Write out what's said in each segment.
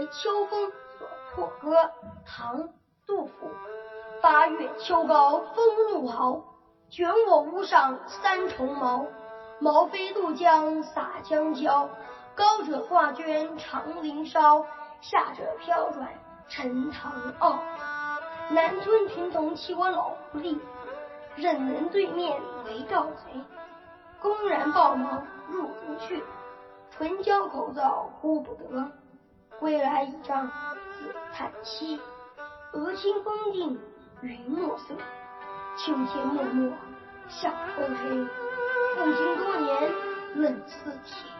为秋风所破歌。唐·杜甫。八月秋高风怒号，卷我屋上三重茅。茅飞渡江洒江郊，高者挂卷长林梢，下者飘转沉塘坳。南村群童欺我老狐狸，忍人对面为盗贼。公然抱茅入竹去，唇焦口燥呼不得。归来倚杖自叹息，俄顷风定云墨色。秋天漠漠向昏黑，父亲多年冷似铁。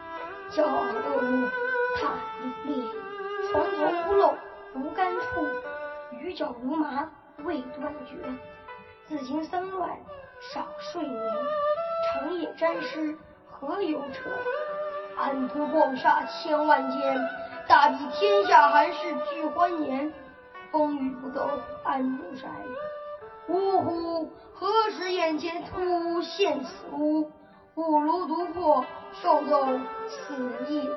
骄傲恶物踏凛冽，床头屋漏无干处，雨脚如麻未断绝。自今丧乱少睡眠，长夜沾湿何由彻？安得广厦千万间，大庇天下寒士俱欢颜。风雨不斗安如山。呜呼！何时眼前突现此屋？五炉独破，受斗此一炉。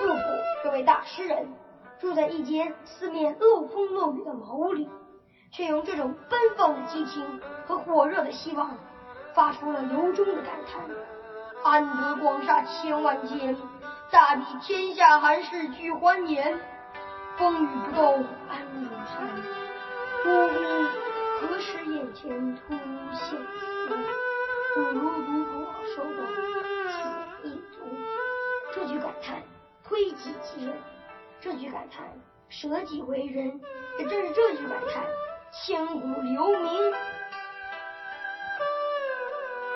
杜甫这位大诗人，住在一间四面漏风漏雨的茅屋里，却用这种奔放的激情和火热的希望，发出了由衷的感叹：安得广厦千万间，大庇天下寒士俱欢颜。风雨不动安如山。呜呼！何时眼前突现此屋？五炉独破，受斗此一足。这句感叹推己及人，这句感叹舍己为人，也正是这句感叹千古留名。